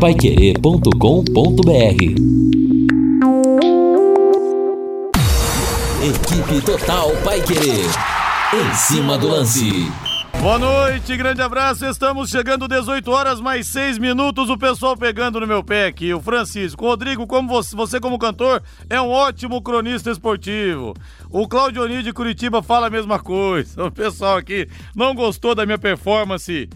paiquerê.com.br Equipe Total Paiquerê. Em cima do lance. Boa noite, grande abraço. Estamos chegando 18 horas mais 6 minutos. O pessoal pegando no meu pé aqui. O Francisco. Rodrigo, como você, você como cantor, é um ótimo cronista esportivo. O Claudio de Curitiba fala a mesma coisa. O pessoal aqui não gostou da minha performance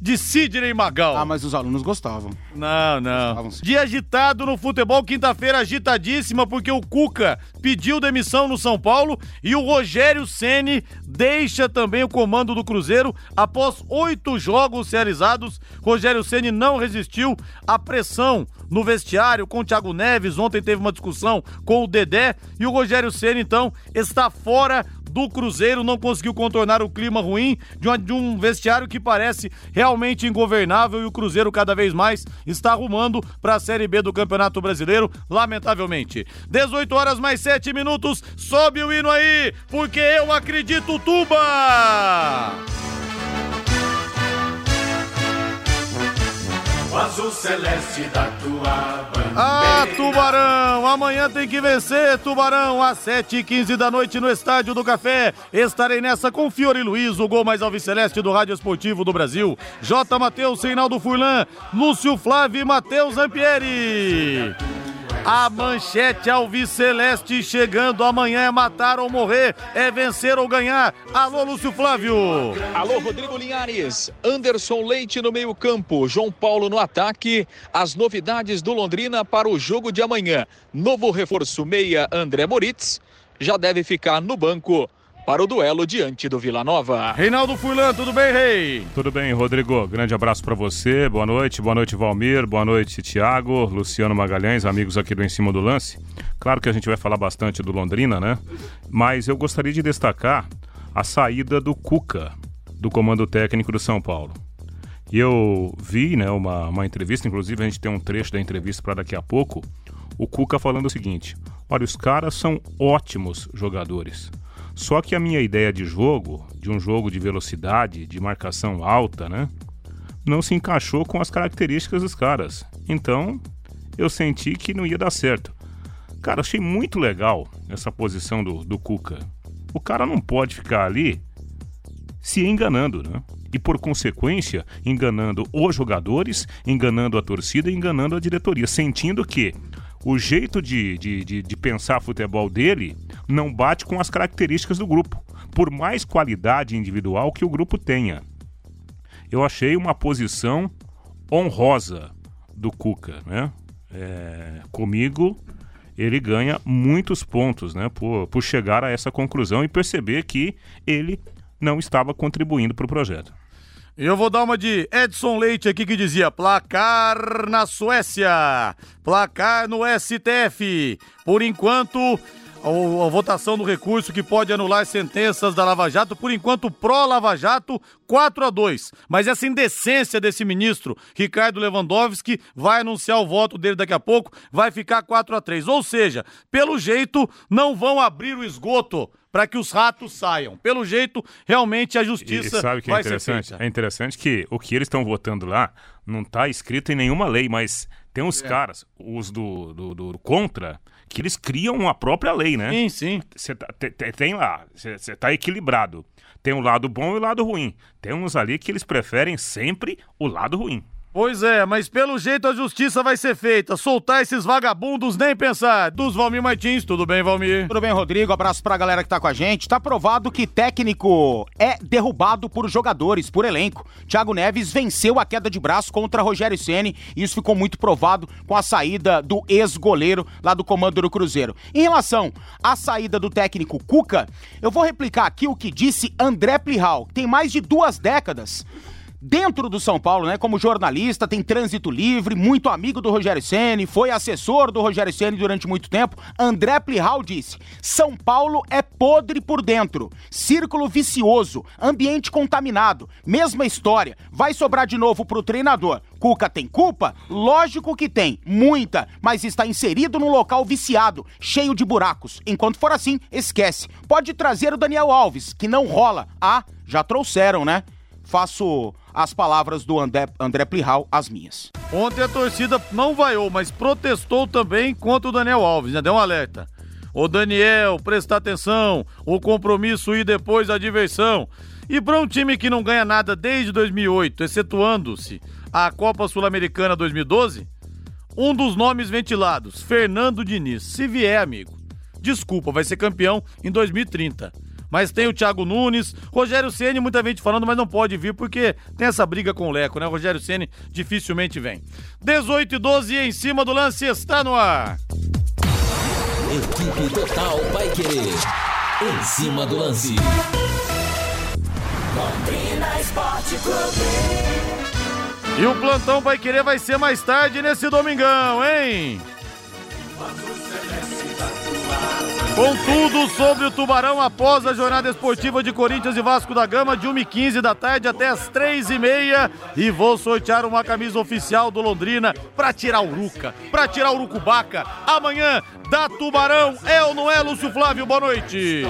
de Sidney Magal. Ah, mas os alunos gostavam. Não, não. Gostavam, Dia agitado no futebol, quinta-feira agitadíssima, porque o Cuca pediu demissão no São Paulo e o Rogério Ceni deixa também o comando do Cruzeiro após oito jogos realizados. Rogério Ceni não resistiu à pressão no vestiário com o Thiago Neves. Ontem teve uma discussão com o Dedé e o Rogério Ceni então está fora do Cruzeiro, não conseguiu contornar o clima ruim de, de um vestiário que parece realmente ingovernável e o Cruzeiro cada vez mais está arrumando para a Série B do Campeonato Brasileiro, lamentavelmente. 18 horas mais 7 minutos, sobe o hino aí, porque eu acredito, Tuba! Azul celeste da tua bandeira. Ah, Tubarão! Amanhã tem que vencer, Tubarão! Às 7h15 da noite no Estádio do Café. Estarei nessa com Fiore Luiz, o gol mais alviceleste do Rádio Esportivo do Brasil. J. Matheus, Reinaldo Furlan, Lúcio Flávio e Matheus Ampieri. A manchete Alviceleste chegando. Amanhã é matar ou morrer, é vencer ou ganhar. Alô, Lúcio Flávio. Alô, Rodrigo Linhares. Anderson Leite no meio-campo. João Paulo no ataque. As novidades do Londrina para o jogo de amanhã. Novo reforço meia André Moritz. Já deve ficar no banco para o duelo diante do Vila Nova. Reinaldo Furlan, tudo bem, Rei? Tudo bem, Rodrigo. Grande abraço para você. Boa noite. Boa noite, Valmir. Boa noite, Tiago, Luciano Magalhães, amigos aqui do Em Cima do Lance. Claro que a gente vai falar bastante do Londrina, né? Mas eu gostaria de destacar a saída do Cuca, do comando técnico do São Paulo. E eu vi, né, uma, uma entrevista, inclusive a gente tem um trecho da entrevista para daqui a pouco, o Cuca falando o seguinte: olha, os caras são ótimos jogadores. Só que a minha ideia de jogo, de um jogo de velocidade, de marcação alta, né? Não se encaixou com as características dos caras. Então, eu senti que não ia dar certo. Cara, achei muito legal essa posição do, do Cuca. O cara não pode ficar ali se enganando, né? E por consequência, enganando os jogadores, enganando a torcida, enganando a diretoria, sentindo que o jeito de, de, de, de pensar futebol dele não bate com as características do grupo, por mais qualidade individual que o grupo tenha. Eu achei uma posição honrosa do Cuca, né? É, comigo ele ganha muitos pontos, né? Por, por chegar a essa conclusão e perceber que ele não estava contribuindo para o projeto. Eu vou dar uma de Edson Leite aqui que dizia: placar na Suécia, placar no STF. Por enquanto, a, a votação do recurso que pode anular sentenças da Lava Jato, por enquanto, pró-Lava Jato, 4 a 2 Mas essa indecência desse ministro, Ricardo Lewandowski, vai anunciar o voto dele daqui a pouco, vai ficar 4 a 3 Ou seja, pelo jeito, não vão abrir o esgoto para que os ratos saiam. Pelo jeito, realmente a justiça e sabe que é interessante? É interessante que o que eles estão votando lá não está escrito em nenhuma lei, mas tem uns é. caras, os do, do, do contra, que eles criam a própria lei, né? Sim, sim. Cê tá, tem, lá, você tá equilibrado. Tem o lado bom e o lado ruim. Tem uns ali que eles preferem sempre o lado ruim. Pois é, mas pelo jeito a justiça vai ser feita. Soltar esses vagabundos, nem pensar. Dos Valmir Martins, tudo bem, Valmir? Tudo bem, Rodrigo. Abraço pra galera que tá com a gente. Tá provado que técnico é derrubado por jogadores, por elenco. Thiago Neves venceu a queda de braço contra Rogério Ceni isso ficou muito provado com a saída do ex-goleiro lá do comando do Cruzeiro. Em relação à saída do técnico Cuca, eu vou replicar aqui o que disse André Plihal, tem mais de duas décadas dentro do São Paulo, né? Como jornalista, tem trânsito livre, muito amigo do Rogério Ceni, foi assessor do Rogério Ceni durante muito tempo. André Plihal disse: São Paulo é podre por dentro, círculo vicioso, ambiente contaminado, mesma história. Vai sobrar de novo pro treinador. Cuca tem culpa? Lógico que tem, muita, mas está inserido num local viciado, cheio de buracos. Enquanto for assim, esquece. Pode trazer o Daniel Alves, que não rola. Ah, já trouxeram, né? Faço as palavras do André, André Plihal, as minhas. Ontem a torcida não vaiou, mas protestou também contra o Daniel Alves, né? Deu um alerta. Ô Daniel, presta atenção, o compromisso e depois a diversão. E para um time que não ganha nada desde 2008, excetuando-se a Copa Sul-Americana 2012, um dos nomes ventilados, Fernando Diniz. Se vier, amigo, desculpa, vai ser campeão em 2030. Mas tem o Thiago Nunes, Rogério Ceni, muita gente falando, mas não pode vir porque tem essa briga com o Leco, né? Rogério Ceni dificilmente vem. 18 e 12 em cima do lance está no ar. Equipe Total vai querer. Em cima do lance. Londrina Esporte Clube. E o plantão vai querer vai ser mais tarde nesse domingão, hein? Com tudo sobre o Tubarão após a jornada esportiva de Corinthians e Vasco da Gama, de 1h15 da tarde até as 3h30. E vou sortear uma camisa oficial do Londrina pra tirar o Ruca, pra tirar o Urucubaca. Amanhã, da Tubarão, é ou não é, Lúcio Flávio? Boa noite.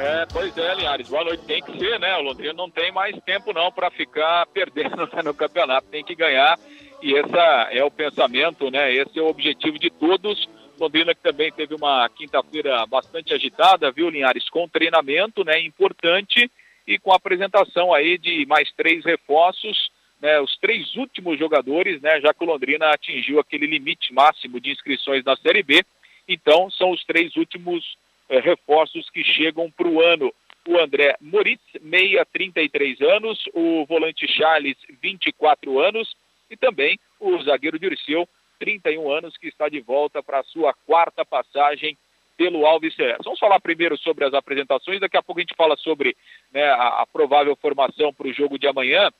É, pois é, Linhares, boa noite. Tem que ser, né? O Londrina não tem mais tempo não para ficar perdendo né, no campeonato, tem que ganhar. E esse é o pensamento, né? Esse é o objetivo de todos. Londrina que também teve uma quinta-feira bastante agitada, viu, Linhares? Com treinamento, né? Importante e com apresentação aí de mais três reforços, né? Os três últimos jogadores, né? Já que o Londrina atingiu aquele limite máximo de inscrições na Série B. Então, são os três últimos eh, reforços que chegam para o ano. O André Moritz, meia, 33 anos, o volante Charles, 24 anos, e também o zagueiro Dirceu, 31 anos, que está de volta para a sua quarta passagem pelo Alves Celeste. Vamos falar primeiro sobre as apresentações, daqui a pouco a gente fala sobre né, a, a, provável formação para o jogo de amanhã.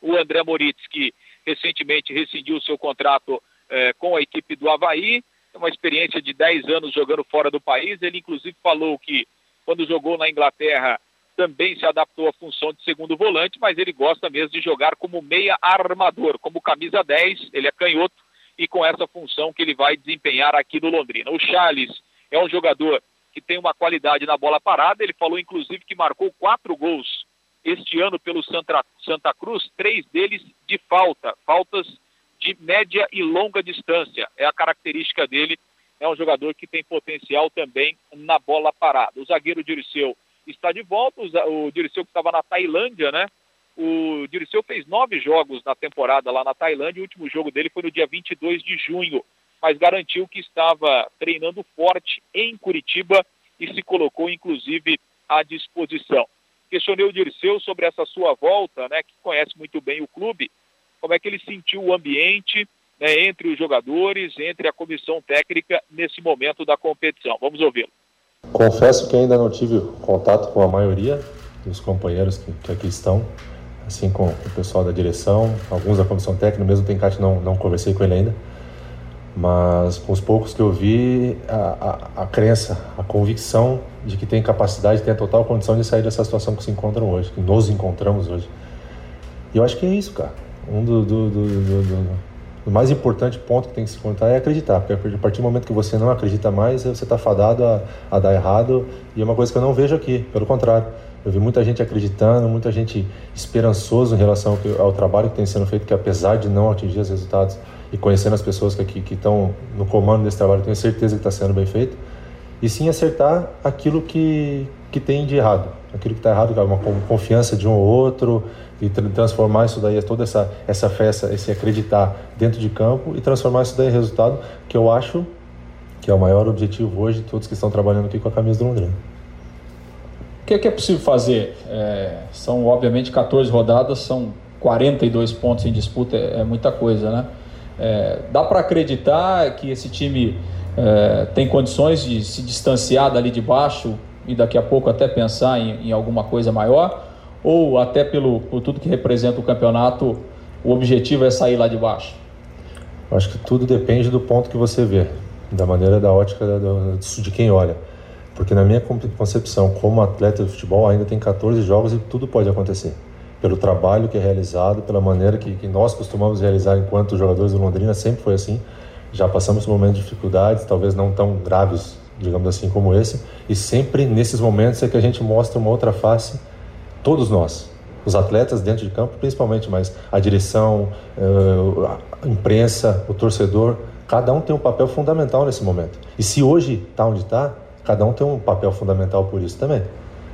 O André Moritz, que recentemente rescindiu seu contrato eh, com a equipe do Havaí, uma experiência de 10 anos jogando fora do país. Ele, inclusive, falou que quando jogou na Inglaterra também se adaptou à função de segundo volante, mas ele gosta mesmo de jogar como meia armador, como camisa 10. Ele é canhoto e com essa função que ele vai desempenhar aqui no Londrina. O Charles é um jogador que tem uma qualidade na bola parada. Ele falou, inclusive, que marcou quatro gols este ano pelo Santa, Santa Cruz, três deles de falta, faltas de média e longa distância. É a característica dele. É um jogador que tem potencial também na bola parada. O zagueiro Dirceu está de volta. O Dirceu que estava na Tailândia, né? O Dirceu fez nove jogos na temporada lá na Tailândia. O último jogo dele foi no dia 22 de junho, mas garantiu que estava treinando forte em Curitiba e se colocou, inclusive, à disposição. Questionei o Dirceu sobre essa sua volta, né, que conhece muito bem o clube, como é que ele sentiu o ambiente né, entre os jogadores, entre a comissão técnica nesse momento da competição. Vamos ouvi-lo. Confesso que ainda não tive contato com a maioria dos companheiros que, que aqui estão, assim com o pessoal da direção, alguns da comissão técnica, mesmo o Tencate não, não conversei com ele ainda, mas com os poucos que eu vi, a, a, a crença, a convicção de que tem capacidade, tem a total condição de sair dessa situação que se encontram hoje, que nos encontramos hoje. E eu acho que é isso, cara um do, do, do, do, mais importante ponto que tem que se contar é acreditar, porque a partir do momento que você não acredita mais, você está fadado a, a dar errado, e é uma coisa que eu não vejo aqui, pelo contrário. Eu vi muita gente acreditando, muita gente esperançoso em relação ao, ao trabalho que tem sendo feito, que apesar de não atingir os resultados e conhecendo as pessoas que, que estão no comando desse trabalho, tenho certeza que está sendo bem feito, e sim acertar aquilo que, que tem de errado, aquilo que está errado, é uma confiança de um ou outro, e transformar isso daí, toda essa, essa festa, esse acreditar dentro de campo e transformar isso daí em resultado, que eu acho que é o maior objetivo hoje de todos que estão trabalhando aqui com a camisa do Londrina. O que é, que é possível fazer? É, são, obviamente, 14 rodadas, são 42 pontos em disputa, é, é muita coisa, né? É, dá para acreditar que esse time é, tem condições de se distanciar dali de baixo e daqui a pouco até pensar em, em alguma coisa maior? ou até pelo, por tudo que representa o campeonato, o objetivo é sair lá de baixo? Acho que tudo depende do ponto que você vê, da maneira da ótica de quem olha. Porque na minha concepção, como atleta de futebol, ainda tem 14 jogos e tudo pode acontecer. Pelo trabalho que é realizado, pela maneira que, que nós costumamos realizar enquanto jogadores do Londrina, sempre foi assim. Já passamos por momentos de dificuldades, talvez não tão graves, digamos assim, como esse. E sempre nesses momentos é que a gente mostra uma outra face todos nós. os atletas dentro de campo, principalmente, mas a direção, uh, a imprensa, o torcedor, cada um tem um papel fundamental nesse momento. E se hoje está onde está, cada um tem um papel fundamental por isso também.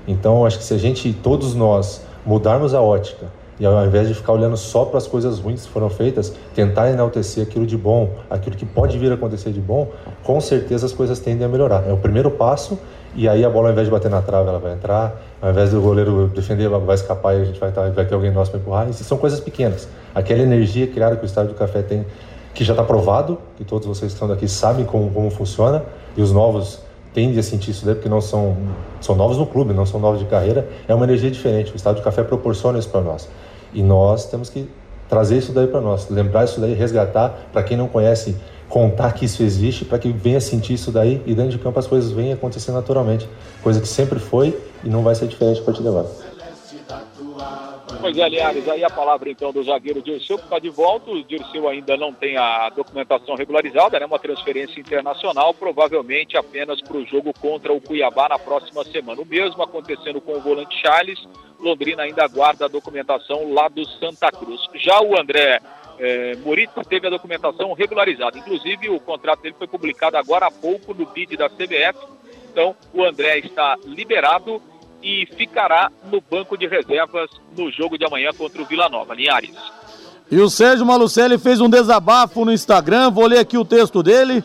Então, acho que se a gente, todos nós, mudarmos a ótica e ao invés de ficar olhando só para as coisas ruins que foram feitas, tentar enaltecer aquilo de bom, aquilo que pode vir a acontecer de bom, com certeza as coisas tendem a melhorar. É o primeiro passo e aí a bola, ao invés de bater na trave, ela vai entrar, ao invés do goleiro defender, ela vai escapar e a gente vai, tá, vai ter alguém nosso para empurrar. Isso são coisas pequenas. Aquela energia criada que o Estádio do Café tem, que já está provado, que todos vocês que estão daqui sabem como, como funciona, e os novos tendem a sentir isso daí, porque não são, são novos no clube, não são novos de carreira, é uma energia diferente. O Estádio do Café proporciona isso para nós. E nós temos que trazer isso daí para nós, lembrar isso daí, resgatar, para quem não conhece, contar que isso existe, para que venha sentir isso daí e dentro de campo as coisas venham acontecer naturalmente. Coisa que sempre foi e não vai ser diferente a partir de agora. Pois é, Linhares, aí a palavra então do zagueiro Dirceu, que está de volta. O Dirceu ainda não tem a documentação regularizada, né? Uma transferência internacional, provavelmente apenas para o jogo contra o Cuiabá na próxima semana. O mesmo acontecendo com o volante Charles. Londrina ainda aguarda a documentação lá do Santa Cruz. Já o André é, teve a documentação regularizada. Inclusive, o contrato dele foi publicado agora há pouco no BID da CBF. Então, o André está liberado e ficará no banco de reservas no jogo de amanhã contra o Vila Nova. Linhares. E o Sérgio Malucelli fez um desabafo no Instagram, vou ler aqui o texto dele.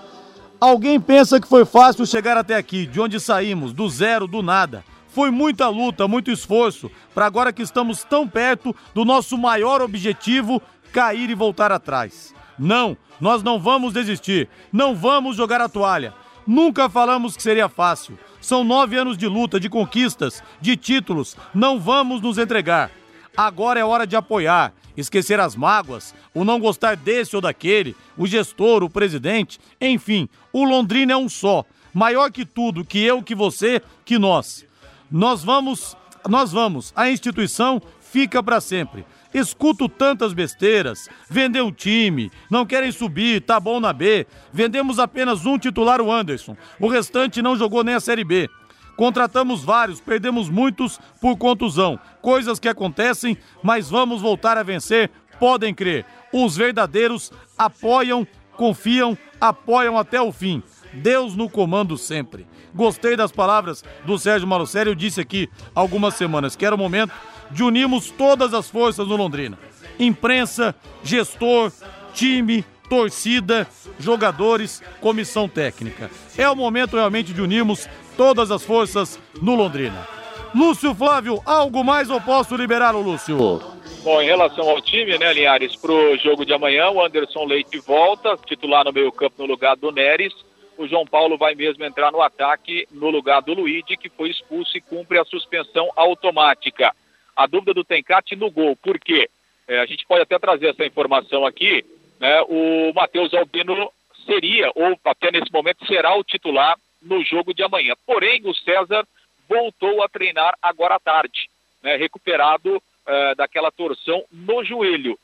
Alguém pensa que foi fácil chegar até aqui, de onde saímos, do zero, do nada. Foi muita luta, muito esforço, para agora que estamos tão perto do nosso maior objetivo, cair e voltar atrás. Não, nós não vamos desistir, não vamos jogar a toalha. Nunca falamos que seria fácil. São nove anos de luta, de conquistas, de títulos. Não vamos nos entregar. Agora é hora de apoiar, esquecer as mágoas, o não gostar desse ou daquele, o gestor, o presidente, enfim, o Londrina é um só, maior que tudo, que eu, que você, que nós. Nós vamos, nós vamos, a instituição fica para sempre. Escuto tantas besteiras. Vendeu um time, não querem subir, tá bom na B. Vendemos apenas um titular, o Anderson. O restante não jogou nem a Série B. Contratamos vários, perdemos muitos por contusão. Coisas que acontecem, mas vamos voltar a vencer, podem crer. Os verdadeiros apoiam, confiam, apoiam até o fim. Deus no comando sempre. Gostei das palavras do Sérgio Malucelli, eu disse aqui algumas semanas que era o momento de unirmos todas as forças no Londrina. Imprensa, gestor, time, torcida, jogadores, comissão técnica. É o momento realmente de unirmos todas as forças no Londrina. Lúcio Flávio, algo mais ou posso liberar o Lúcio? Bom, em relação ao time, né, Linhares, para o jogo de amanhã, o Anderson Leite volta, titular no meio campo no lugar do Neres. O João Paulo vai mesmo entrar no ataque no lugar do Luigi, que foi expulso e cumpre a suspensão automática a dúvida do Tencate no gol. Por quê? É, a gente pode até trazer essa informação aqui. Né? O Matheus Albino seria, ou até nesse momento será o titular no jogo de amanhã. Porém, o César voltou a treinar agora à tarde, né? recuperado é, daquela torção no joelho.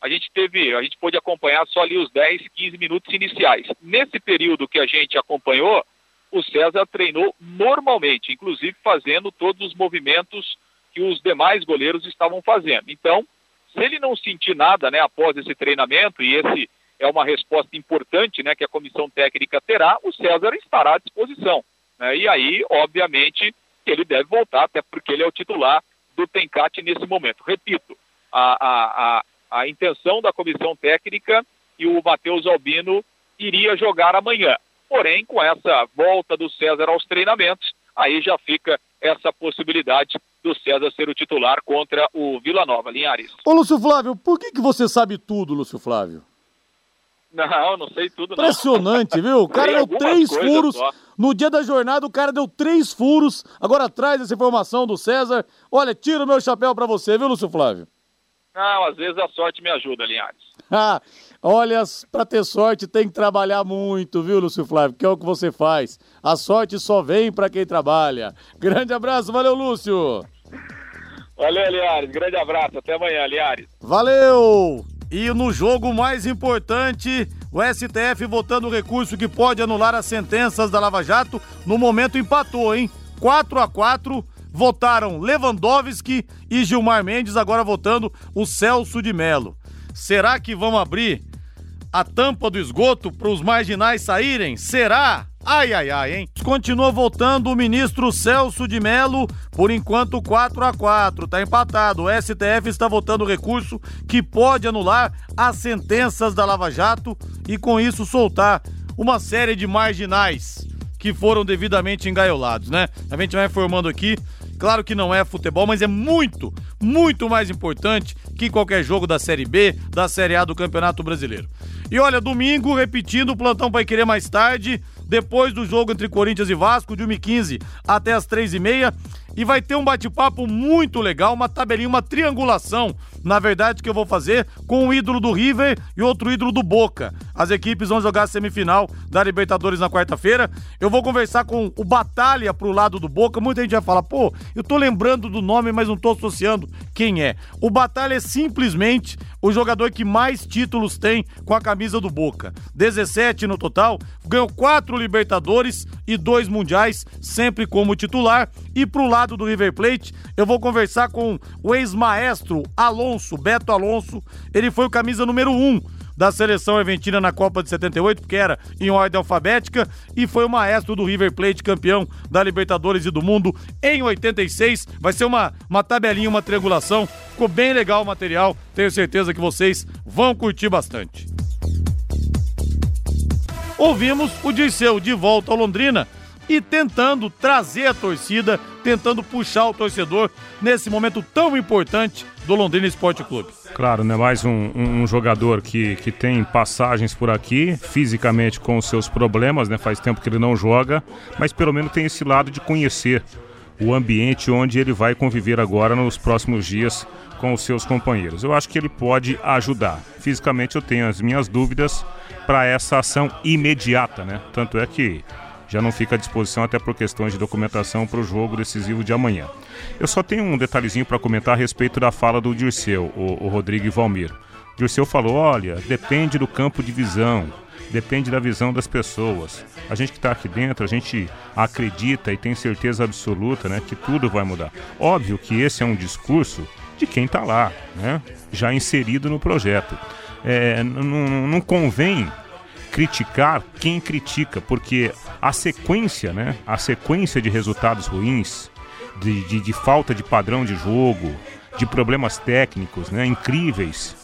A gente teve, a gente pôde acompanhar só ali os 10, 15 minutos iniciais. Nesse período que a gente acompanhou, o César treinou normalmente, inclusive fazendo todos os movimentos que os demais goleiros estavam fazendo. Então, se ele não sentir nada, né, após esse treinamento, e esse é uma resposta importante, né, que a comissão técnica terá, o César estará à disposição. Né, e aí, obviamente, ele deve voltar, até porque ele é o titular do Tencate nesse momento. Repito, a, a, a, a intenção da comissão técnica e o Matheus Albino iria jogar amanhã. Porém, com essa volta do César aos treinamentos, aí já fica essa possibilidade do César ser o titular contra o Vila Nova, Linhares. Ô, Lúcio Flávio, por que, que você sabe tudo, Lúcio Flávio? Não, não sei tudo. Não. Impressionante, viu? O cara deu três furos. Só. No dia da jornada, o cara deu três furos. Agora traz essa informação do César. Olha, tira o meu chapéu para você, viu, Lúcio Flávio? Não, às vezes a sorte me ajuda, Linhares. Ah, olha, para ter sorte tem que trabalhar muito, viu, Lúcio Flávio? Que é o que você faz. A sorte só vem para quem trabalha. Grande abraço, valeu, Lúcio. Valeu, Liares. Grande abraço. Até amanhã, Liares. Valeu! E no jogo mais importante, o STF votando o recurso que pode anular as sentenças da Lava Jato. No momento empatou, hein? 4 a 4 votaram Lewandowski e Gilmar Mendes, agora votando o Celso de Melo. Será que vão abrir a tampa do esgoto para os marginais saírem? Será? Ai, ai, ai, hein? Continua voltando o ministro Celso de Melo, por enquanto 4 a 4 tá empatado. O STF está votando recurso que pode anular as sentenças da Lava Jato e com isso soltar uma série de marginais que foram devidamente engaiolados, né? A gente vai informando aqui Claro que não é futebol, mas é muito, muito mais importante que qualquer jogo da Série B, da Série A do Campeonato Brasileiro. E olha, domingo, repetindo, o plantão vai querer mais tarde, depois do jogo entre Corinthians e Vasco, de 1h15 até as 3h30. E vai ter um bate-papo muito legal, uma tabelinha, uma triangulação, na verdade, que eu vou fazer com um ídolo do River e outro ídolo do Boca. As equipes vão jogar a semifinal da Libertadores na quarta-feira. Eu vou conversar com o Batalha pro lado do Boca. Muita gente vai falar, pô, eu tô lembrando do nome, mas não tô associando quem é. O Batalha é simplesmente o jogador que mais títulos tem com a camisa do Boca. 17 no total, ganhou quatro Libertadores e dois Mundiais, sempre como titular. E pro lado do River Plate, eu vou conversar com o ex-maestro Alonso, Beto Alonso. Ele foi o camisa número um da seleção argentina na Copa de 78, porque era em ordem alfabética, e foi o maestro do River Plate, campeão da Libertadores e do Mundo em 86. Vai ser uma, uma tabelinha, uma triangulação. Ficou bem legal o material, tenho certeza que vocês vão curtir bastante. Ouvimos o Dirceu de volta ao Londrina e tentando trazer a torcida, tentando puxar o torcedor nesse momento tão importante do Londrina Esporte Clube. Claro, né? Mais um, um, jogador que, que tem passagens por aqui, fisicamente com os seus problemas, né? Faz tempo que ele não joga, mas pelo menos tem esse lado de conhecer o ambiente onde ele vai conviver agora nos próximos dias com os seus companheiros. Eu acho que ele pode ajudar. Fisicamente eu tenho as minhas dúvidas para essa ação imediata, né? Tanto é que já não fica à disposição até por questões de documentação para o jogo decisivo de amanhã. Eu só tenho um detalhezinho para comentar a respeito da fala do Dirceu, o, o Rodrigo e Valmir. Dirceu falou: olha, depende do campo de visão, depende da visão das pessoas. A gente que está aqui dentro, a gente acredita e tem certeza absoluta né, que tudo vai mudar. Óbvio que esse é um discurso de quem está lá, né, já inserido no projeto. É, não convém criticar quem critica, porque a sequência, né? A sequência de resultados ruins, de, de, de falta de padrão de jogo, de problemas técnicos, né? Incríveis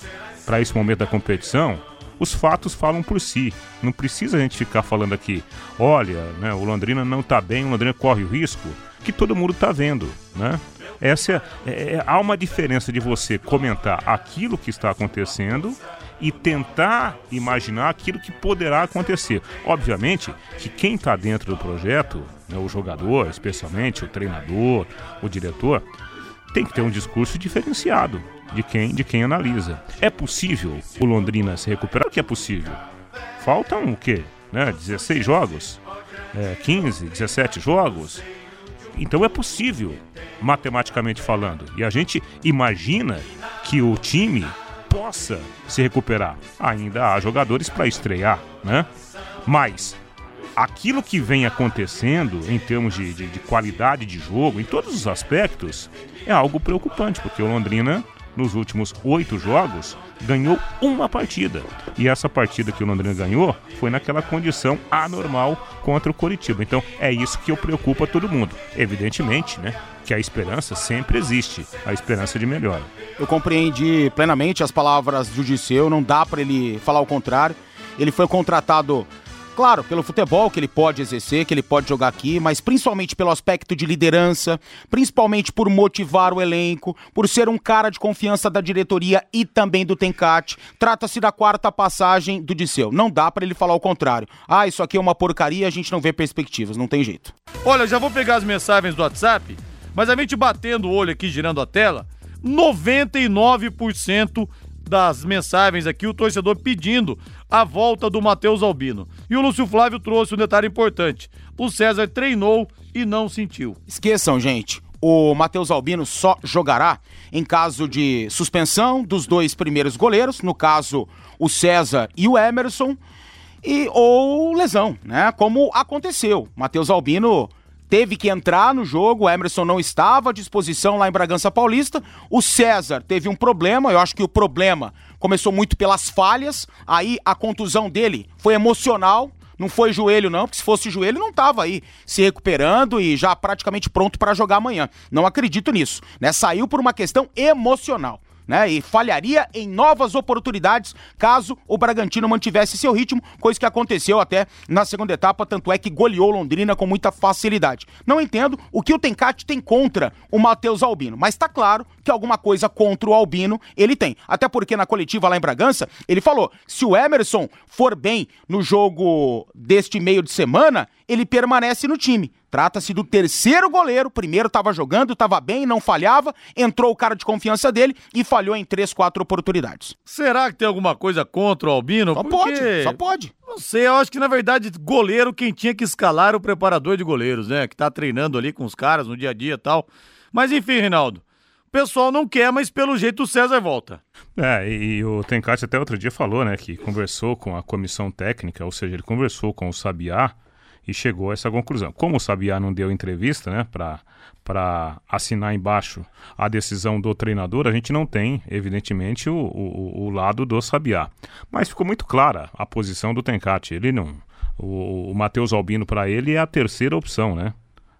para esse momento da competição, os fatos falam por si. Não precisa a gente ficar falando aqui, olha, né, o Londrina não está bem, o Londrina corre o risco, que todo mundo está vendo, né? Essa é, é, há uma diferença de você comentar aquilo que está acontecendo e tentar imaginar aquilo que poderá acontecer. Obviamente que quem está dentro do projeto, né, o jogador, especialmente o treinador, o diretor, tem que ter um discurso diferenciado de quem, de quem analisa. É possível o Londrina se recuperar? O que é possível? Faltam o quê? Né, 16 jogos? É, 15, 17 jogos? Então é possível, matematicamente falando. E a gente imagina que o time possa se recuperar. Ainda há jogadores para estrear, né? Mas aquilo que vem acontecendo em termos de, de, de, qualidade de jogo, em todos os aspectos, é algo preocupante, porque o Londrina, nos últimos oito jogos, ganhou uma partida. E essa partida que o Londrina ganhou foi naquela condição anormal contra o Coritiba. Então é isso que preocupa todo mundo. Evidentemente, né? Que a esperança sempre existe, a esperança de melhora. Eu compreendi plenamente as palavras do Disseu, não dá para ele falar o contrário. Ele foi contratado Claro, pelo futebol que ele pode exercer, que ele pode jogar aqui, mas principalmente pelo aspecto de liderança, principalmente por motivar o elenco, por ser um cara de confiança da diretoria e também do Tencate. Trata-se da quarta passagem do Disseu. Não dá para ele falar o contrário. Ah, isso aqui é uma porcaria, a gente não vê perspectivas, não tem jeito. Olha, já vou pegar as mensagens do WhatsApp, mas a gente batendo o olho aqui, girando a tela, 99% das mensagens aqui, o torcedor pedindo a volta do Matheus Albino. E o Lúcio Flávio trouxe um detalhe importante: o César treinou e não sentiu. Esqueçam, gente. O Matheus Albino só jogará em caso de suspensão dos dois primeiros goleiros, no caso o César e o Emerson, e ou lesão, né? Como aconteceu. Matheus Albino teve que entrar no jogo, o Emerson não estava à disposição lá em Bragança Paulista. O César teve um problema, eu acho que o problema começou muito pelas falhas, aí a contusão dele foi emocional, não foi joelho, não, porque se fosse joelho, não tava aí se recuperando e já praticamente pronto para jogar amanhã. Não acredito nisso. Né? Saiu por uma questão emocional né? E falharia em novas oportunidades caso o Bragantino mantivesse seu ritmo, coisa que aconteceu até na segunda etapa, tanto é que goleou Londrina com muita facilidade. Não entendo o que o Tencate tem contra o Matheus Albino, mas tá claro que alguma coisa contra o Albino ele tem. Até porque na coletiva lá em Bragança, ele falou: se o Emerson for bem no jogo deste meio de semana, ele permanece no time. Trata-se do terceiro goleiro, o primeiro estava jogando, estava bem, não falhava, entrou o cara de confiança dele e falhou em três, quatro oportunidades. Será que tem alguma coisa contra o Albino? Só Porque- pode, só pode. Não sei, eu acho que na verdade goleiro quem tinha que escalar era o preparador de goleiros, né? Que tá treinando ali com os caras no dia a dia e tal. Mas enfim, Reinaldo, o pessoal não quer, mas pelo jeito o César volta. É, e, e o Tencati até outro dia falou, né, que conversou com a comissão técnica, ou seja, ele conversou com o Sabiá e chegou a essa conclusão. Como o Sabiá não deu entrevista, né, para assinar embaixo a decisão do treinador, a gente não tem, evidentemente, o, o, o lado do Sabiá. Mas ficou muito clara a posição do Tencati. Ele não. O, o Matheus Albino, para ele, é a terceira opção, né?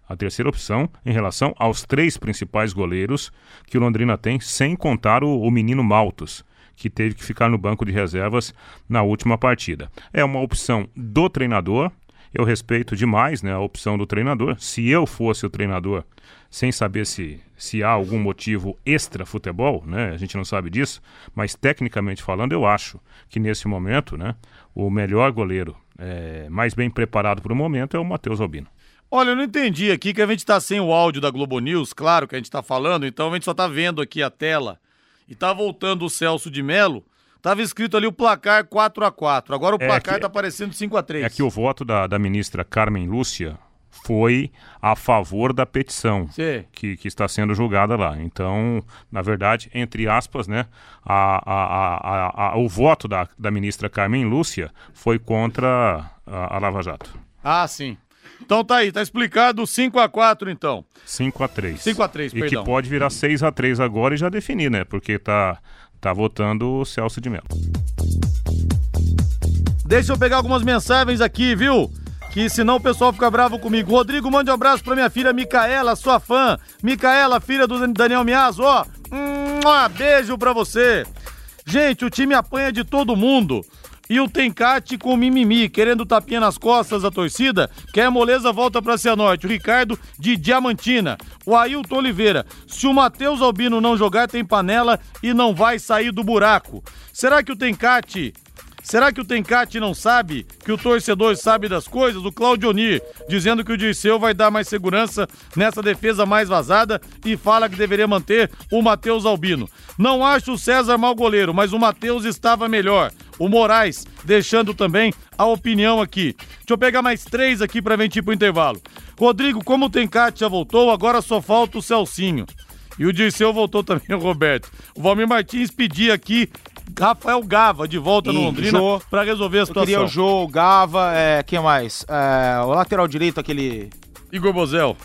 A terceira opção em relação aos três principais goleiros que o Londrina tem, sem contar o, o menino Maltos, que teve que ficar no banco de reservas na última partida. É uma opção do treinador. Eu respeito demais né, a opção do treinador. Se eu fosse o treinador, sem saber se, se há algum motivo extra futebol, né, a gente não sabe disso, mas tecnicamente falando, eu acho que nesse momento né, o melhor goleiro, é, mais bem preparado para o momento, é o Matheus Albino. Olha, eu não entendi aqui que a gente tá sem o áudio da Globo News, claro que a gente tá falando, então a gente só tá vendo aqui a tela. E tá voltando o Celso de Melo. Tava escrito ali o placar 4 a 4 Agora o É placar que- tá aparecendo 5 a 3 É que o voto da, da ministra Carmen Lúcia foi a favor da petição Sim. que, que está sendo julgada lá. Então, na verdade, entre aspas, né, a, a, a, o voto da, da ministra Carmen Lúcia foi contra a, Lava Jato. Ah, sim. Então tá aí, tá explicado 5 a 4 então. 5 a 3 5 a 3, E perdão. que pode virar 6 a 3 agora e já definir, né? Porque tá, tá votando o Celso de Mello. Deixa eu pegar algumas mensagens aqui, viu? Que senão o pessoal fica bravo comigo. Rodrigo, mande um abraço pra minha filha Micaela, sua fã. Micaela, filha do Daniel Miazo, ó. Um beijo pra você. Gente, o time apanha de todo mundo. E o Tencate com mimimi, querendo tapinha nas costas da torcida, quer moleza volta pra Cianorte. O Ricardo de Diamantina. O Ailton Oliveira. Se o Matheus Albino não jogar, tem panela e não vai sair do buraco. Será que o Tencate Será que o Tencate não sabe que o torcedor sabe das coisas? O Claudio Onir, dizendo que o Dirceu vai dar mais segurança nessa defesa mais vazada e fala que deveria manter o Matheus Albino. Não acho o César mau goleiro, mas o Matheus estava melhor. O Moraes, deixando também a opinião aqui. Deixa eu pegar mais três aqui pra gente ir pro intervalo. Rodrigo, como o Tencate já voltou, agora só falta o Celcinho. E o Dirceu voltou também, o Roberto. O Valmir Martins pedia aqui Rafael Gava de volta no E Londrina Jô. pra resolver a Eu situação. queria o Jô, o Gava, é, quem mais? É, o lateral direito, aquele... Igor Bozel.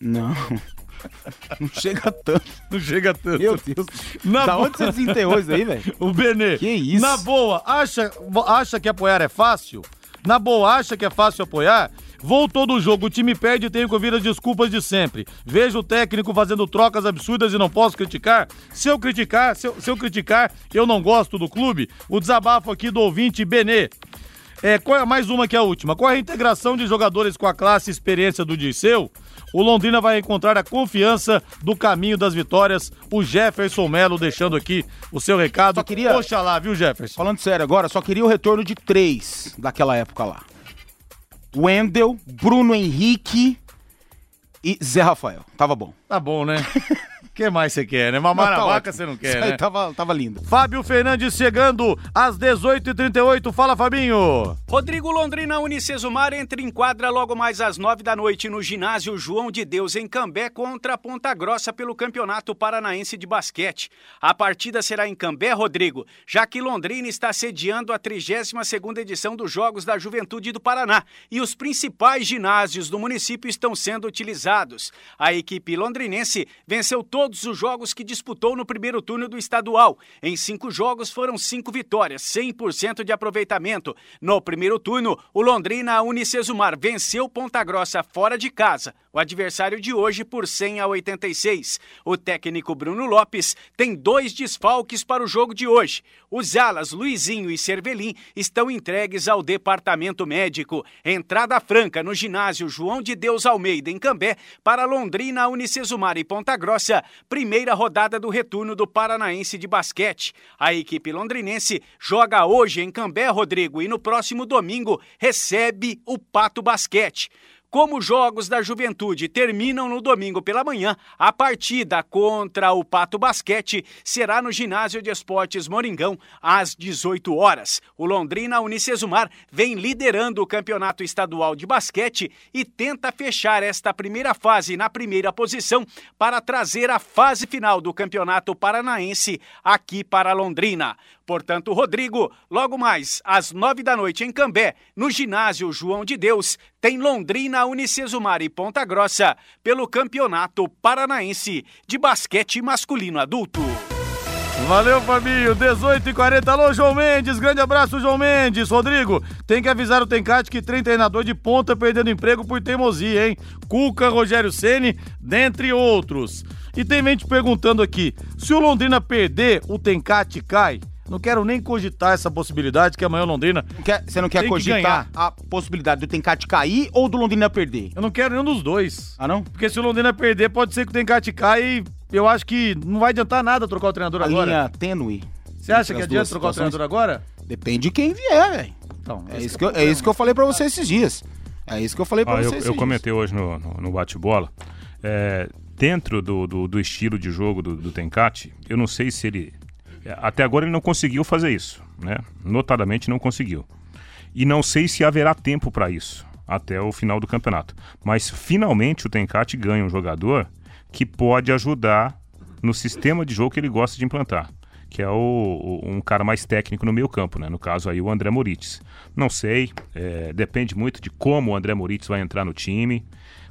Não. Não chega tanto. Não chega tanto. Meu Deus. Na da boa- onde você desenterrou isso aí, velho? O Benê. Que isso? Na boa, acha, acha que apoiar é fácil? Na boa, acha que é fácil apoiar? Voltou do jogo, o time perde e tem que ouvir as desculpas de sempre. Vejo o técnico fazendo trocas absurdas e não posso criticar. Se eu criticar, se eu, se eu criticar, eu não gosto do clube. O desabafo aqui do ouvinte Benê. É, qual é mais uma que é a última? Qual é a integração de jogadores com a classe e experiência do Dirceu? O Londrina vai encontrar a confiança do caminho das vitórias. O Jefferson Melo deixando aqui o seu recado. Só queria- Oxalá, viu, Jefferson? Falando sério agora, só queria o retorno de três daquela época lá. Wendel, Bruno Henrique e Zé Rafael. Tava bom. Tá bom, né? que mais você quer, né? Mamar tá na vaca você não Isso quer, aí né? tava, tava lindo. Fábio Fernandes chegando às 18h38. Fala, Fabinho. Rodrigo Londrina Unicesumar entra em quadra logo mais às nove da noite no ginásio João de Deus em Cambé contra Ponta Grossa pelo Campeonato Paranaense de Basquete. A partida será em Cambé, Rodrigo, já que Londrina está sediando a 32ª edição dos Jogos da Juventude do Paraná e os principais ginásios do município estão sendo utilizados. A equipe londrinense venceu todos os jogos que disputou no primeiro turno do estadual. Em cinco jogos foram cinco vitórias, 100% de aproveitamento. No primeiro turno, o Londrina Unicesumar venceu Ponta Grossa fora de casa, o adversário de hoje por 100 a 86. O técnico Bruno Lopes tem dois desfalques para o jogo de hoje. Os alas Luizinho e Cervelim estão entregues ao departamento médico. Entrada franca no ginásio João de Deus Almeida, em Cambé, para Londrina Unicesumar e Ponta Grossa, primeira rodada do retorno do Paranaense de basquete. A equipe londrinense joga hoje em Cambé, Rodrigo, e no próximo domingo recebe o Pato Basquete. Como os Jogos da Juventude terminam no domingo pela manhã, a partida contra o Pato Basquete será no Ginásio de Esportes Moringão, às 18 horas. O Londrina Unicesumar vem liderando o Campeonato Estadual de Basquete e tenta fechar esta primeira fase na primeira posição para trazer a fase final do Campeonato Paranaense aqui para Londrina. Portanto, Rodrigo, logo mais às nove da noite em Cambé, no ginásio João de Deus, tem Londrina, Unicesumar e Ponta Grossa pelo Campeonato Paranaense de Basquete Masculino Adulto. Valeu, Fabinho. 18h40. Alô, João Mendes. Grande abraço, João Mendes. Rodrigo, tem que avisar o Tencate que tem treinador de ponta perdendo emprego por teimosia, hein? Cuca, Rogério Ceni, dentre outros. E tem gente perguntando aqui: se o Londrina perder, o Tencate cai? Não quero nem cogitar essa possibilidade que amanhã o Londrina. Quer- você não quer que cogitar ganhar. a possibilidade do Tencate cair ou do Londrina perder? Eu não quero nenhum dos dois. Ah, não? Porque se o Londrina perder, pode ser que o Tencate caia e eu acho que não vai adiantar nada trocar o treinador A agora. linha tênue. Você acha que adianta trocar o treinador agora? Depende de quem vier, velho. Então, É isso, é que o eu, é isso que eu falei pra você esses dias. É isso que eu falei pra Ah, você eu, esses eu dias. comentei hoje no, no, no bate-bola. é, dentro do, do, do estilo de jogo do, do Tencate, eu não sei se ele. É, Até agora ele não conseguiu fazer isso, né? Notadamente não conseguiu. E não sei se haverá tempo para isso até o final do campeonato. Mas finalmente o Tencate ganha um jogador que pode ajudar no sistema de jogo que ele gosta de implantar. Que é o, o- um cara mais técnico no meio campo, né? No caso aí o André Moritz. Não sei, é, depende muito de como o André Moritz vai entrar no time,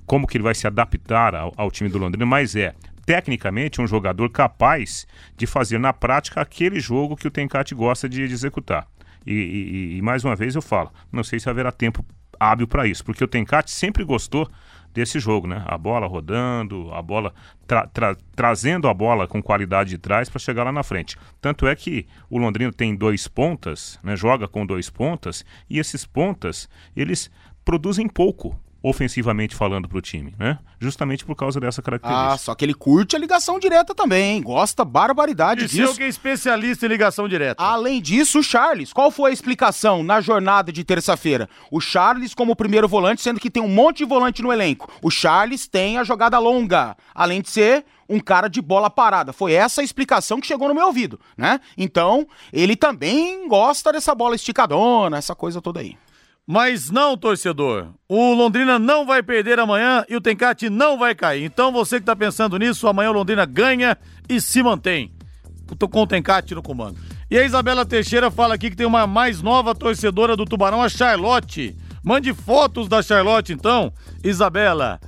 como que ele vai se adaptar ao, ao time do Londrina, mas é tecnicamente um jogador capaz de fazer na prática aquele jogo que o Tencate gosta de, de executar. E, e- e mais uma vez eu falo, não sei se haverá tempo hábil para isso, porque o Tencate sempre gostou desse jogo, né? A bola rodando, a bola tra- tra- trazendo a bola com qualidade de trás para chegar lá na frente. Tanto é que o Londrina tem dois pontas, né? Joga com dois pontas e esses pontas eles produzem pouco ofensivamente falando para o time, né? Justamente por causa dessa característica. Ah, só que ele curte a ligação direta também, hein? Gosta barbaridade eu disso. que é especialista em ligação direta. Além disso, o Charles. Qual foi a explicação na jornada de terça-feira? O Charles como primeiro volante, sendo que tem um monte de volante no elenco. O Charles tem a jogada longa, além de ser um cara de bola parada. Foi essa a explicação que chegou no meu ouvido, né? Então, ele também gosta dessa bola esticadona, essa coisa toda aí. Mas não, torcedor. O Londrina não vai perder amanhã e o Tencate não vai cair. Então você que tá pensando nisso, amanhã o Londrina ganha e se mantém. Com o Tencate no comando. E a Isabela Teixeira fala aqui que tem uma mais nova torcedora do Tubarão, a Charlotte. Mande fotos da Charlotte, então. Isabela.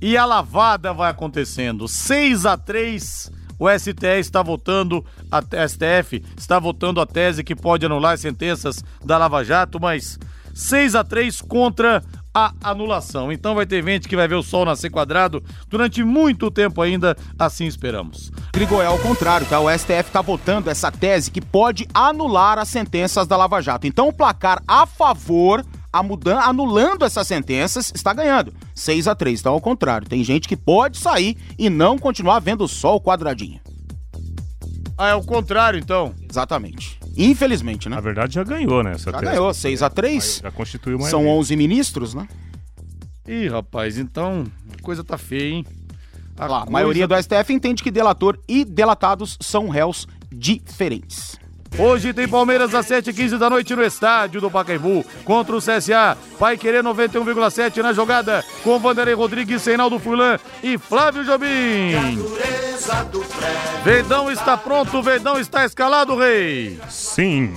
E a lavada vai acontecendo. 6 a 3 o STE está votando, a STF está votando a tese que pode anular as sentenças da Lava Jato, mas 6 a 3 contra a anulação. Então vai ter gente que vai ver o sol nascer quadrado durante muito tempo ainda, assim esperamos. Trigo é ao contrário, tá? O STF tá votando essa tese que pode anular as sentenças da Lava Jato. Então o placar a favor, a mudan anulando essas sentenças, está ganhando. 6 a 3 então ao contrário. Tem gente que pode sair e não continuar vendo só o quadradinho. Ah, é o contrário então. Exatamente. Infelizmente, né? Na verdade já ganhou, né? Essa Já tese. ganhou, 6 a 3 Já constituiu mais. São 11 ministros, né? Ih, rapaz, então a coisa tá feia, hein? A, lá, a maioria do STF entende que delator e delatados são réus diferentes. Hoje tem Palmeiras às 7h15 da noite no estádio do Pacaembu contra o CSA. Vai querer 91,7 na jogada com Vanderlei Rodrigues, Reinaldo Furlan e Flávio Jobim. Verdão está pronto, Verdão está escalado, Rei. Sim,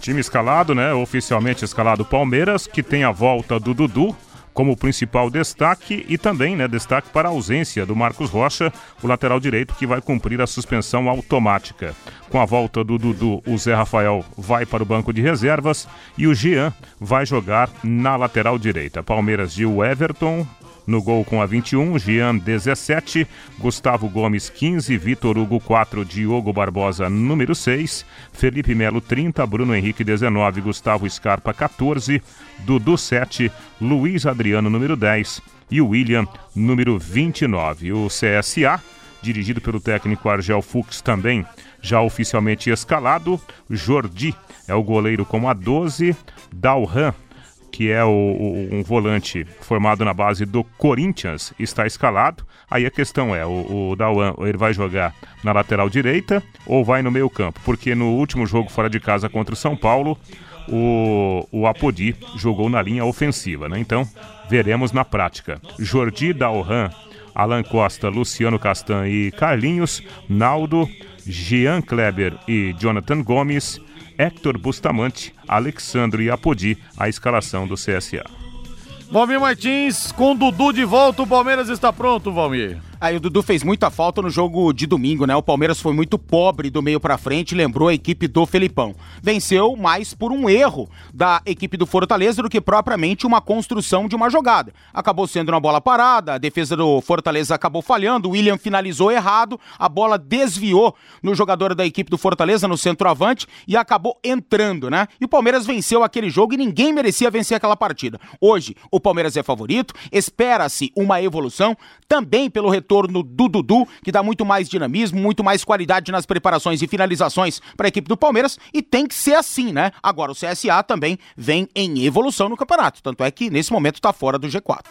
time escalado, né? Oficialmente escalado Palmeiras, que tem a volta do Dudu como principal destaque e também né, destaque para a ausência do Marcos Rocha, o lateral direito que vai cumprir a suspensão automática. Com a volta do Dudu, o Zé Rafael vai para o banco de reservas e o Jean vai jogar na lateral direita. Palmeiras de Everton, no gol com a 21, Jean 17, Gustavo Gomes 15, Vitor Hugo 4, Diogo Barbosa número 6, Felipe Melo 30, Bruno Henrique 19, Gustavo Scarpa 14, Dudu 7, Luiz Adriano número 10 e William número 29. O CSA, dirigido pelo técnico Argel Fux também, já oficialmente escalado, Jordi é o goleiro com a 12, Dalhan que é o, o, um volante formado na base do Corinthians, está escalado. Aí a questão é, o, o Dawan, ele vai jogar na lateral direita ou vai no meio campo? Porque no último jogo fora de casa contra o São Paulo, o, o Apodi jogou na linha ofensiva, né? Então, veremos na prática. Jordi Dalhan, Alan Costa, Luciano Castan e Carlinhos, Naldo, Jean Kleber e Jonathan Gomes, Héctor Bustamante, Alexandre e Apodi, a escalação do CSA. Valmir Martins, com Dudu de volta, o Palmeiras está pronto, Valmir. Aí o Dudu fez muita falta no jogo de domingo, né? O Palmeiras foi muito pobre do meio para frente, lembrou a equipe do Felipão. Venceu mais por um erro da equipe do Fortaleza do que propriamente uma construção de uma jogada. Acabou sendo uma bola parada, a defesa do Fortaleza acabou falhando, o William finalizou errado, a bola desviou no jogador da equipe do Fortaleza no centroavante e acabou entrando, né? E o Palmeiras venceu aquele jogo e ninguém merecia vencer aquela partida. Hoje, o Palmeiras é favorito, espera-se uma evolução também pelo retorno retorno do Dudu, que dá muito mais dinamismo, muito mais qualidade nas preparações e finalizações para a equipe do Palmeiras, e tem que ser assim, né? Agora o CSA também vem em evolução no campeonato, tanto é que nesse momento está fora do G4.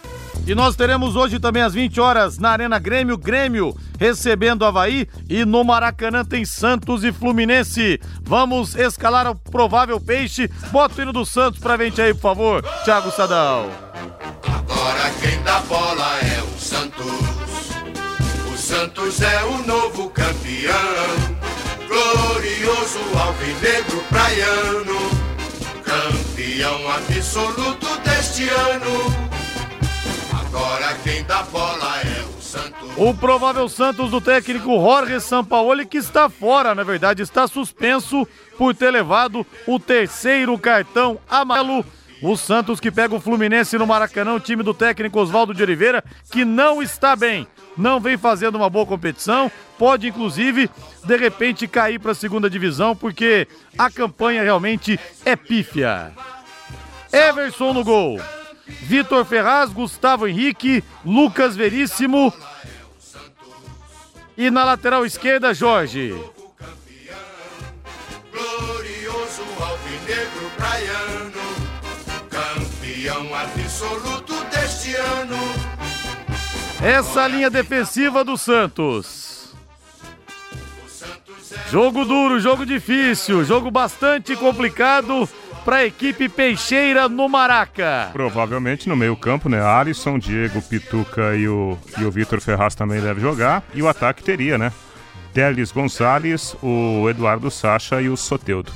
E nós teremos hoje também às 20 horas na Arena Grêmio, Grêmio recebendo o Havaí e no Maracanã tem Santos e Fluminense. Vamos escalar o provável peixe. Bota o hino do Santos pra gente aí, por favor, Thiago Sadal. Agora quem dá bola é o Santos. Santos é o novo campeão, glorioso alvinegro praiano, campeão absoluto deste ano. Agora quem dá bola é o Santos. O provável Santos do técnico Jorge Sampaoli, que está fora, na verdade, está suspenso por ter levado o terceiro cartão amarelo. O Santos que pega o Fluminense no Maracanã, o time do técnico Oswaldo de Oliveira, que não está bem não vem fazendo uma boa competição, pode inclusive de repente cair para a segunda divisão, porque a campanha realmente é pífia. Everson no gol. Vitor Ferraz, Gustavo Henrique, Lucas Veríssimo. E na lateral esquerda, Jorge. Absoluto deste ano essa linha defensiva do Santos. Jogo duro, jogo difícil, jogo bastante complicado para a equipe Peixeira no Maraca. Provavelmente no meio-campo, né? Alisson, Diego, Pituca e o, e o Vitor Ferraz também deve jogar. E o ataque teria, né? Delis Gonçalves, o Eduardo Sacha e o Soteudo.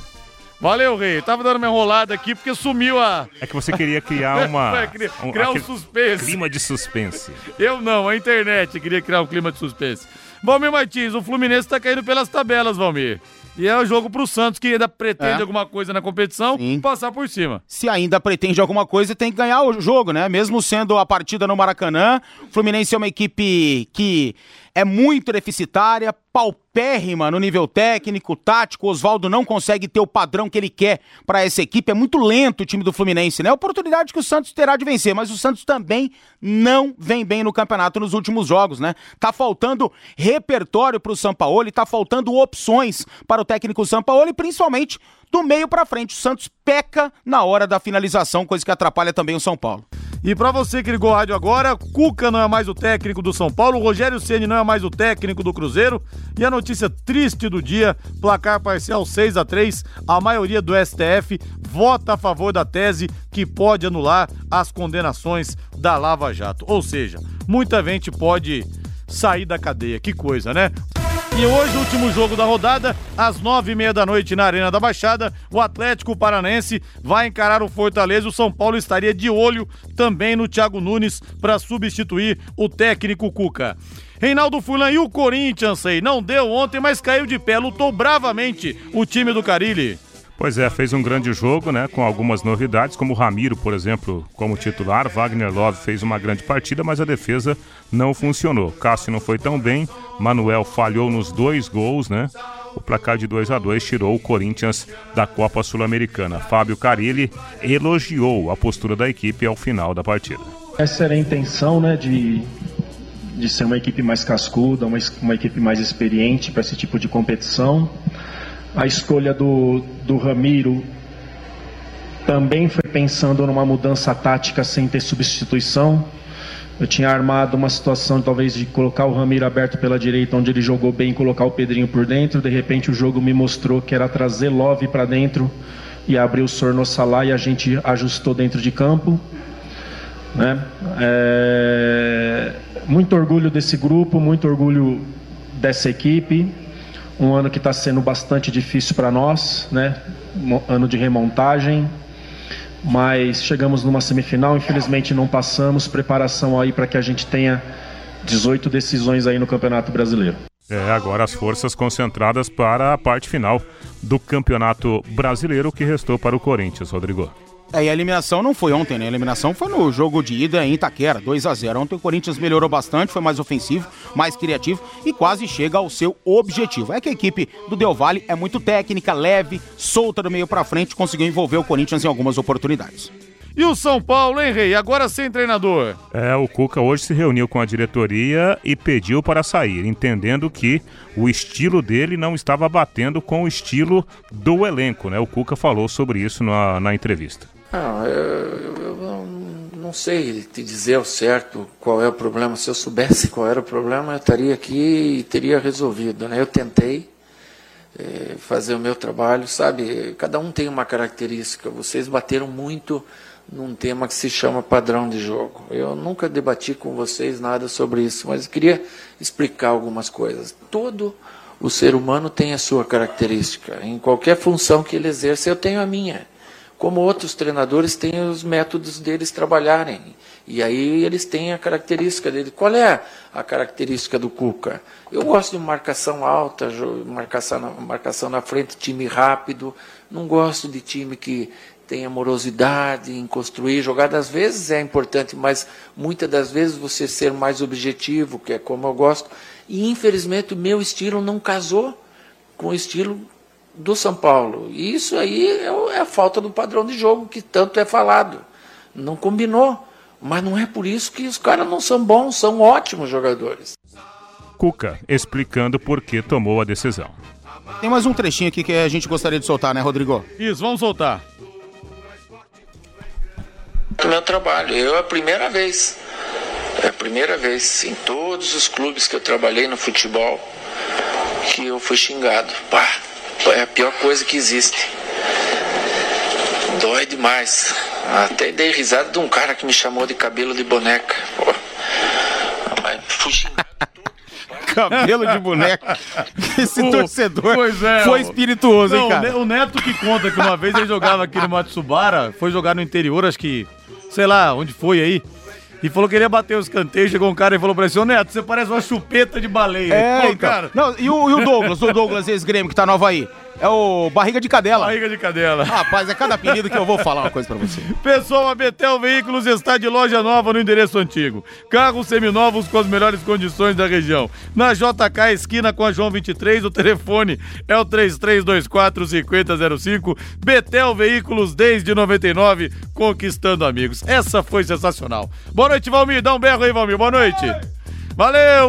Valeu, Rei. Tava dando uma enrolada aqui porque sumiu a. É que você queria criar uma. criar, um, criar um suspense. Clima de suspense. Eu não, a internet queria criar um clima de suspense. Valmir Martins, o Fluminense tá caindo pelas tabelas, Valmir. E é o jogo pro Santos, que ainda pretende é. alguma coisa na competição, Sim. passar por cima. Se ainda pretende alguma coisa, tem que ganhar o jogo, né? Mesmo sendo a partida no Maracanã, o Fluminense é uma equipe que é muito deficitária, paupérrima no nível técnico, tático. O Oswaldo não consegue ter o padrão que ele quer para essa equipe. É muito lento o time do Fluminense, né? Oportunidade que o Santos terá de vencer, mas o Santos também não vem bem no campeonato nos últimos jogos, né? Tá faltando repertório para o Sampaoli, tá faltando opções para o técnico Sampaoli, principalmente do meio para frente. O Santos peca na hora da finalização, coisa que atrapalha também o São Paulo. E para você que ligou o rádio agora, Cuca não é mais o técnico do São Paulo, Rogério Ceni não é mais o técnico do Cruzeiro. E a notícia triste do dia, placar parcial 6 a 3 a maioria do STF vota a favor da tese que pode anular as condenações da Lava Jato. Ou seja, muita gente pode sair da cadeia. Que coisa, né? E hoje, último jogo da rodada, às nove e meia da noite na Arena da Baixada, o Atlético Paranense vai encarar o Fortaleza. O São Paulo estaria de olho também no Thiago Nunes para substituir o técnico Cuca. Reinaldo Fulan e o Corinthians, sei, não deu ontem, mas caiu de pé, lutou bravamente o time do Carilli. Pois é, fez um grande jogo, né? Com algumas novidades, como o Ramiro, por exemplo, como titular. Wagner Love fez uma grande partida, mas a defesa não funcionou. Cássio não foi tão bem, Manuel falhou nos dois gols, né? O placar de 2 a 2 tirou o Corinthians da Copa Sul-Americana. Fábio Carilli elogiou a postura da equipe ao final da partida. Essa era a intenção, né, de, de ser uma equipe mais cascuda, uma, uma equipe mais experiente para esse tipo de competição. A escolha do, do Ramiro também foi pensando numa mudança tática sem ter substituição. Eu tinha armado uma situação talvez de colocar o Ramiro aberto pela direita, onde ele jogou bem, colocar o Pedrinho por dentro. De repente o jogo me mostrou que era trazer Love para dentro e abrir o Sorno Salah e a gente ajustou dentro de campo. Né? É... Muito orgulho desse grupo, muito orgulho dessa equipe um ano que está sendo bastante difícil para nós, né? Ano de remontagem, mas chegamos numa semifinal, infelizmente não passamos. Preparação aí para que a gente tenha 18 decisões aí no Campeonato Brasileiro. É, agora as forças concentradas para a parte final do Campeonato Brasileiro que restou para o Corinthians, Rodrigo. É, e a eliminação não foi ontem, né? A eliminação foi no jogo de ida em Itaquera, 2 a 0 Ontem o Corinthians melhorou bastante, foi mais ofensivo, mais criativo e quase chega ao seu objetivo. É que a equipe do Del Valle é muito técnica, leve, solta do meio para frente, conseguiu envolver o Corinthians em algumas oportunidades. E o São Paulo, hein, Rei? Agora sem treinador. É, o Cuca hoje se reuniu com a diretoria e pediu para sair, entendendo que o estilo dele não estava batendo com o estilo do elenco, né? O Cuca falou sobre isso na, na entrevista. Não, eu, eu não, não sei te dizer ao certo qual é o problema. Se eu soubesse qual era o problema, eu estaria aqui e teria resolvido. Né? Eu tentei é, fazer o meu trabalho, sabe? Cada um tem uma característica. Vocês bateram muito num tema que se chama padrão de jogo. Eu nunca debati com vocês nada sobre isso, mas queria explicar algumas coisas. Todo o ser humano tem a sua característica. Em qualquer função que ele exerce, eu tenho a minha. Como outros treinadores têm os métodos deles trabalharem. E aí eles têm a característica dele. Qual é a característica do Cuca? Eu gosto de marcação alta, marcação, marcação na frente, time rápido. Não gosto de time que tem amorosidade em construir jogada. Às vezes é importante, mas muitas das vezes você ser mais objetivo, que é como eu gosto. E infelizmente o meu estilo não casou com o estilo do São Paulo. E isso aí é, é a falta do padrão de jogo que tanto é falado. Não combinou. Mas não é por isso que os caras não são bons, são ótimos jogadores. Cuca explicando por que tomou a decisão. Tem mais um trechinho aqui que a gente gostaria de soltar, né, Rodrigo? Isso, vamos soltar. meu trabalho. Eu é a primeira vez, é a primeira vez em todos os clubes que eu trabalhei no futebol que eu fui xingado. Pá, é a pior coisa que existe. Dói demais. Até dei risada de um cara que me chamou de cabelo de boneca. Pô. Mas cabelo de boneca. Esse O- torcedor pois é, foi espirituoso, Não, hein, cara? O Neto que conta que uma vez ele jogava aqui no Matsubara, foi jogar no interior, acho que, sei lá, onde foi aí. E falou que queria bater os canteiros, chegou um cara e falou pra ele assim, ô Neto, você parece uma chupeta de baleia. É, Pô, então. cara, Não, e, o, e o Douglas, o Douglas ex-grêmio que tá nova aí? É o Barriga de Cadela. barriga de cadela. Rapaz, é cada apelido que eu vou falar uma coisa pra você. Pessoal, a Betel Veículos está de loja nova no endereço antigo. Carros seminovos com as melhores condições da região. Na JK, esquina com a João 23, o telefone é o 3324-5005. Betel Veículos desde 99, conquistando amigos. Essa foi sensacional. Boa noite, Valmir. Dá um berro aí, Valmir. Boa noite. Valeu!